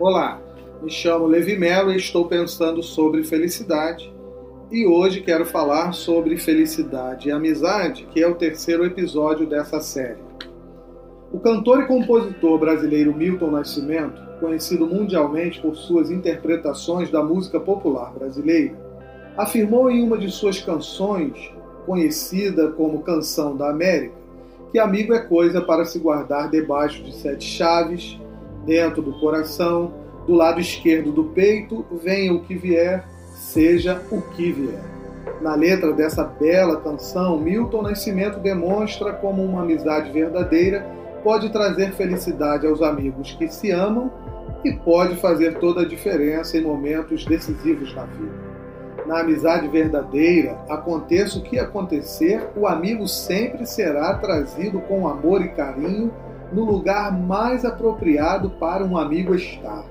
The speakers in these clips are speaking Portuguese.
Olá, me chamo Levi Mello e estou pensando sobre felicidade. E hoje quero falar sobre felicidade e amizade, que é o terceiro episódio dessa série. O cantor e compositor brasileiro Milton Nascimento, conhecido mundialmente por suas interpretações da música popular brasileira, afirmou em uma de suas canções, conhecida como Canção da América, que amigo é coisa para se guardar debaixo de sete chaves, dentro do coração, do lado esquerdo do peito, venha o que vier, seja o que vier. Na letra dessa bela canção, Milton Nascimento demonstra como uma amizade verdadeira pode trazer felicidade aos amigos que se amam e pode fazer toda a diferença em momentos decisivos na vida. Na amizade verdadeira, aconteça o que acontecer, o amigo sempre será trazido com amor e carinho no lugar mais apropriado para um amigo estar,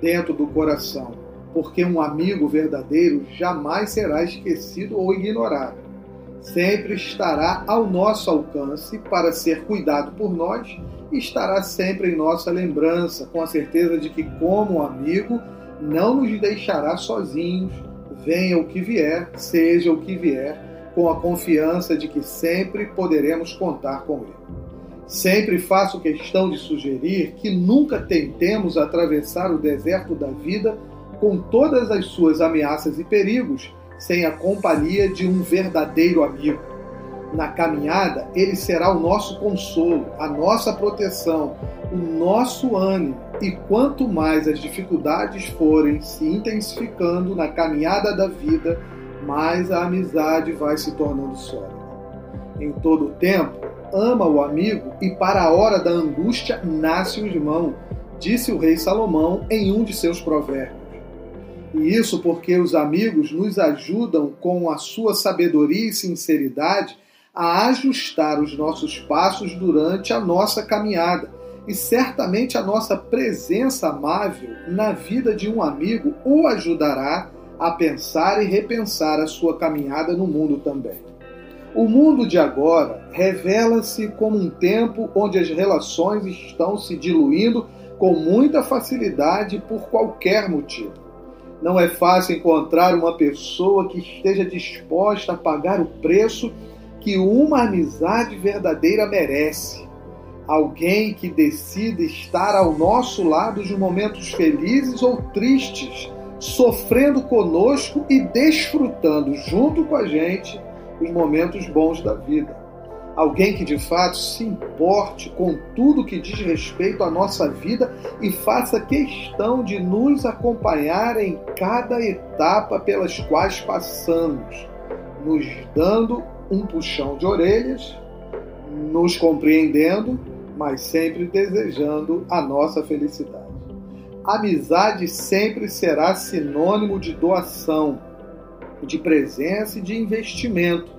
dentro do coração, porque um amigo verdadeiro jamais será esquecido ou ignorado. Sempre estará ao nosso alcance para ser cuidado por nós e estará sempre em nossa lembrança, com a certeza de que, como amigo, não nos deixará sozinhos, venha o que vier, seja o que vier, com a confiança de que sempre poderemos contar com ele. Sempre faço questão de sugerir que nunca tentemos atravessar o deserto da vida com todas as suas ameaças e perigos sem a companhia de um verdadeiro amigo. Na caminhada, ele será o nosso consolo, a nossa proteção, o nosso ânimo, e quanto mais as dificuldades forem se intensificando na caminhada da vida, mais a amizade vai se tornando sólida. Em todo o tempo, ama o amigo e para a hora da angústia nasce o irmão, disse o rei Salomão em um de seus provérbios. E isso porque os amigos nos ajudam com a sua sabedoria e sinceridade a ajustar os nossos passos durante a nossa caminhada. E certamente a nossa presença amável na vida de um amigo o ajudará a pensar e repensar a sua caminhada no mundo também. O mundo de agora revela-se como um tempo onde as relações estão se diluindo com muita facilidade por qualquer motivo. Não é fácil encontrar uma pessoa que esteja disposta a pagar o preço que uma amizade verdadeira merece. Alguém que decida estar ao nosso lado nos momentos felizes ou tristes, sofrendo conosco e desfrutando junto com a gente os momentos bons da vida. Alguém que de fato se importe com tudo que diz respeito à nossa vida e faça questão de nos acompanhar em cada etapa pelas quais passamos, nos dando um puxão de orelhas, nos compreendendo, mas sempre desejando a nossa felicidade. Amizade sempre será sinônimo de doação, de presença e de investimento,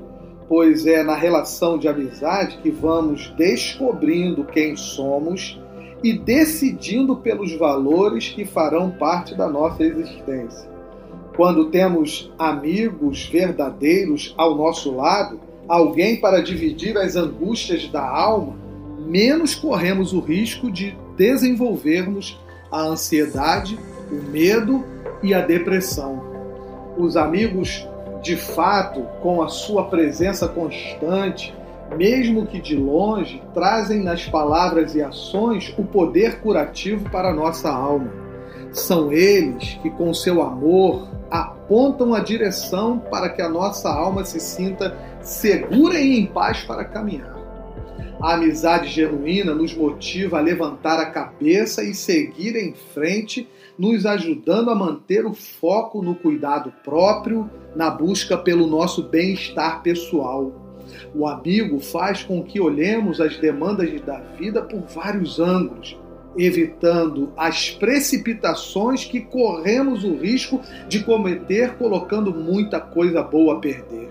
pois é na relação de amizade que vamos descobrindo quem somos e decidindo pelos valores que farão parte da nossa existência. Quando temos amigos verdadeiros ao nosso lado, alguém para dividir as angústias da alma, menos corremos o risco de desenvolvermos a ansiedade, o medo e a depressão os amigos, de fato, com a sua presença constante, mesmo que de longe, trazem nas palavras e ações o poder curativo para a nossa alma. São eles que, com seu amor, apontam a direção para que a nossa alma se sinta segura e em paz para caminhar. A amizade genuína nos motiva a levantar a cabeça e seguir em frente, nos ajudando a manter o foco no cuidado próprio, na busca pelo nosso bem-estar pessoal. O amigo faz com que olhemos as demandas da vida por vários ângulos, evitando as precipitações que corremos o risco de cometer colocando muita coisa boa a perder.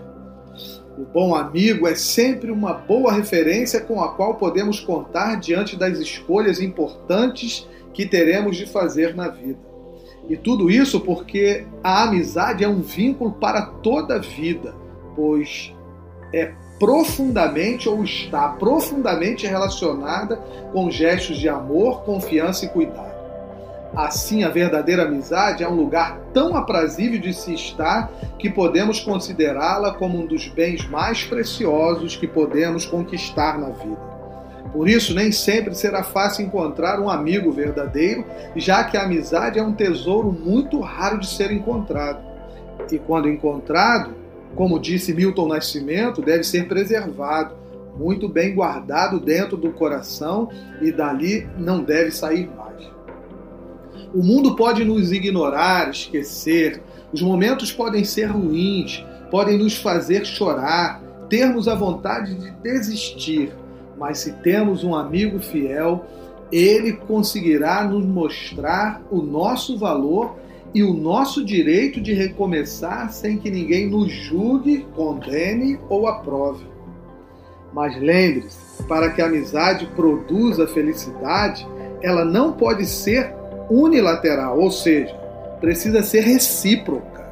O bom amigo é sempre uma boa referência com a qual podemos contar diante das escolhas importantes que teremos de fazer na vida. E tudo isso porque a amizade é um vínculo para toda a vida, pois é profundamente ou está profundamente relacionada com gestos de amor, confiança e cuidado. Assim, a verdadeira amizade é um lugar tão aprazível de se estar que podemos considerá-la como um dos bens mais preciosos que podemos conquistar na vida. Por isso, nem sempre será fácil encontrar um amigo verdadeiro, já que a amizade é um tesouro muito raro de ser encontrado. E quando encontrado, como disse Milton Nascimento, deve ser preservado, muito bem guardado dentro do coração e dali não deve sair mais. O mundo pode nos ignorar, esquecer, os momentos podem ser ruins, podem nos fazer chorar, termos a vontade de desistir, mas se temos um amigo fiel, ele conseguirá nos mostrar o nosso valor e o nosso direito de recomeçar sem que ninguém nos julgue, condene ou aprove. Mas lembre-se, para que a amizade produza felicidade, ela não pode ser unilateral, ou seja, precisa ser recíproca.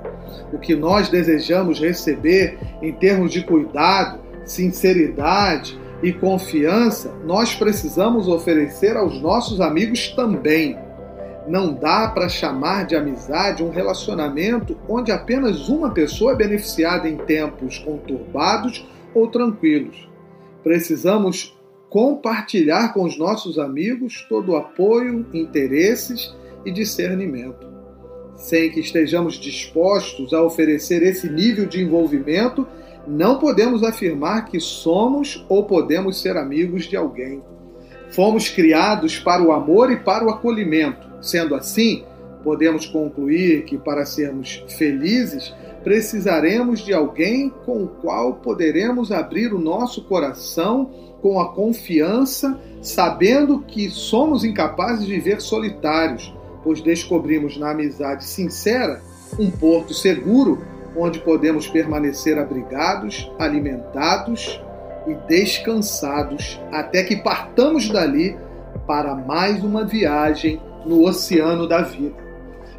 O que nós desejamos receber em termos de cuidado, sinceridade e confiança, nós precisamos oferecer aos nossos amigos também. Não dá para chamar de amizade um relacionamento onde apenas uma pessoa é beneficiada em tempos conturbados ou tranquilos. Precisamos compartilhar com os nossos amigos todo o apoio, interesses e discernimento. Sem que estejamos dispostos a oferecer esse nível de envolvimento, não podemos afirmar que somos ou podemos ser amigos de alguém. Fomos criados para o amor e para o acolhimento. Sendo assim, podemos concluir que para sermos felizes, precisaremos de alguém com o qual poderemos abrir o nosso coração com a confiança, sabendo que somos incapazes de viver solitários, pois descobrimos na amizade sincera um porto seguro onde podemos permanecer abrigados, alimentados e descansados até que partamos dali para mais uma viagem no oceano da vida.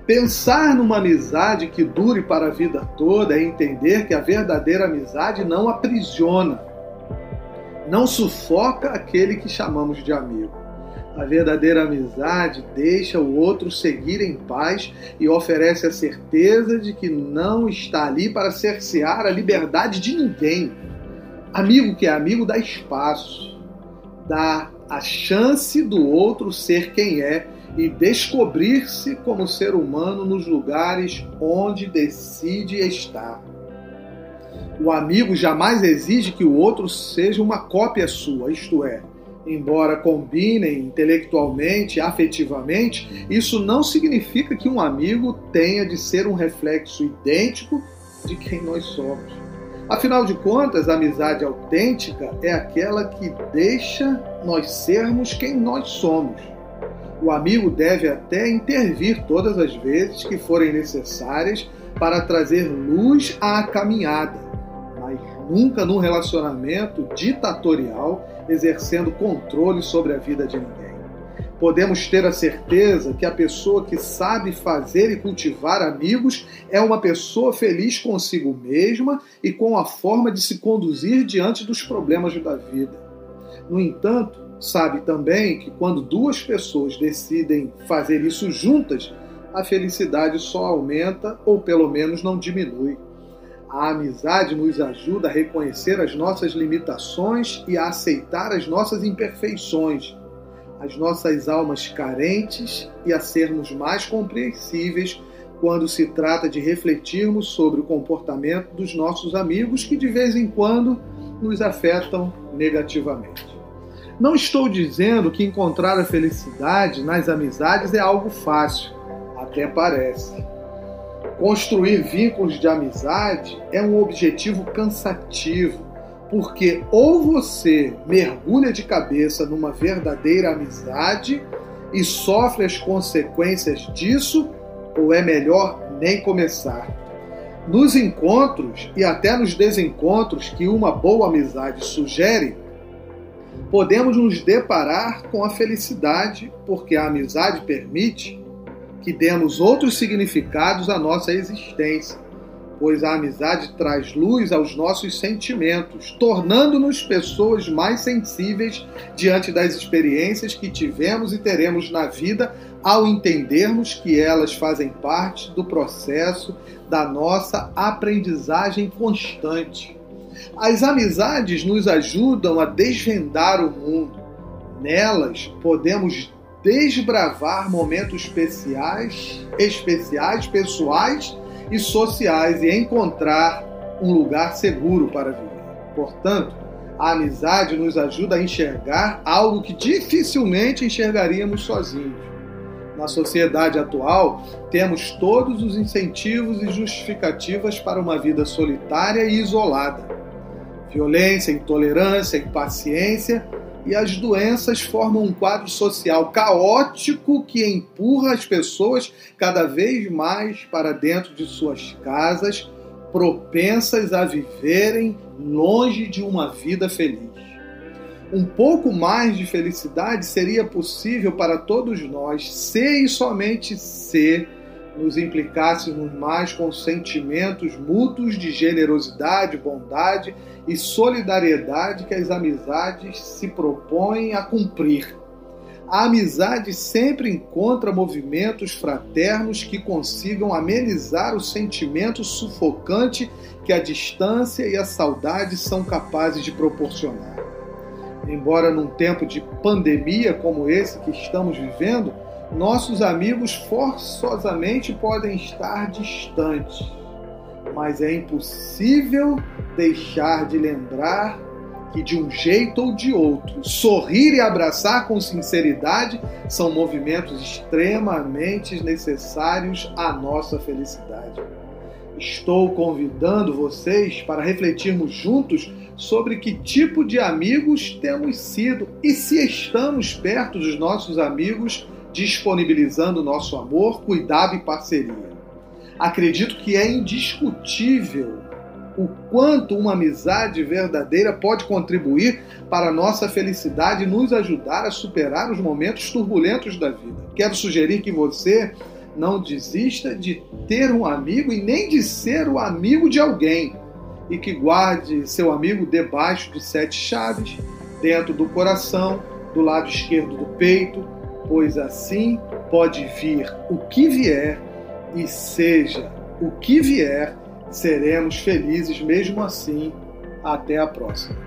Pensar numa amizade que dure para a vida toda é entender que a verdadeira amizade não aprisiona, não sufoca aquele que chamamos de amigo. A verdadeira amizade deixa o outro seguir em paz e oferece a certeza de que não está ali para cercear a liberdade de ninguém. Amigo que é amigo dá espaço, dá a chance do outro ser quem é e descobrir-se como ser humano nos lugares onde decide estar. O amigo jamais exige que o outro seja uma cópia sua, isto é, embora combinem intelectualmente, afetivamente, isso não significa que um amigo tenha de ser um reflexo idêntico de quem nós somos. Afinal de contas, a amizade autêntica é aquela que deixa nós sermos quem nós somos o amigo deve até intervir todas as vezes que forem necessárias para trazer luz à caminhada, nunca num relacionamento ditatorial exercendo controle sobre a vida de ninguém. Podemos ter a certeza que a pessoa que sabe fazer e cultivar amigos é uma pessoa feliz consigo mesma e com a forma de se conduzir diante dos problemas da vida. No entanto, Sabe também que quando duas pessoas decidem fazer isso juntas, a felicidade só aumenta ou pelo menos não diminui. A amizade nos ajuda a reconhecer as nossas limitações e a aceitar as nossas imperfeições, as nossas almas carentes e a sermos mais compreensíveis quando se trata de refletirmos sobre o comportamento dos nossos amigos que de vez em quando nos afetam negativamente. Não estou dizendo que encontrar a felicidade nas amizades é algo fácil, até parece. Construir vínculos de amizade é um objetivo cansativo, porque ou você mergulha de cabeça numa verdadeira amizade e sofre as consequências disso, ou é melhor nem começar. Nos encontros e até nos desencontros que uma boa amizade sugere, podemos nos deparar com a felicidade, porque a amizade permite que demos outros significados à nossa existência, pois a amizade traz luz aos nossos sentimentos, tornando-nos pessoas mais sensíveis diante das experiências que tivemos e teremos na vida ao entendermos que elas fazem parte do processo da nossa aprendizagem constante. As amizades nos ajudam a desvendar o mundo. Nelas podemos desbravar momentos especiais, especiais, pessoais e sociais e encontrar um lugar seguro para viver. Portanto, a amizade nos ajuda a enxergar algo que dificilmente enxergaríamos sozinhos. Na sociedade atual, temos todos os incentivos e justificativas para uma vida solitária e isolada. Violência, intolerância, impaciência e as doenças formam um quadro social caótico que empurra as pessoas cada vez mais para dentro de suas casas, propensas a viverem longe de uma vida feliz. Um pouco mais de felicidade seria possível para todos nós se e somente se nos implicássemos mais com sentimentos mútuos de generosidade, bondade e solidariedade que as amizades se propõem a cumprir. A amizade sempre encontra movimentos fraternos que consigam amenizar o sentimento sufocante que a distância e a saudade são capazes de proporcionar. Embora num tempo de pandemia como esse que estamos vivendo, nossos amigos forçosamente podem estar distantes mas é impossível deixar de lembrar que, de um jeito ou de outro, sorrir e abraçar com sinceridade são movimentos extremamente necessários à nossa felicidade. Estou convidando vocês para refletirmos juntos sobre que tipo de amigos temos sido e se estamos perto dos nossos amigos, disponibilizando nosso amor, cuidado e parceria acredito que é indiscutível o quanto uma amizade verdadeira pode contribuir para a nossa felicidade e nos ajudar a superar os momentos turbulentos da vida. Quero sugerir que você não desista de ter um amigo e nem de ser o amigo de alguém, e que guarde seu amigo debaixo de sete chaves, dentro do coração, do lado esquerdo do peito, pois assim pode vir o que vier e seja o que vier, seremos felizes mesmo assim. Até a próxima.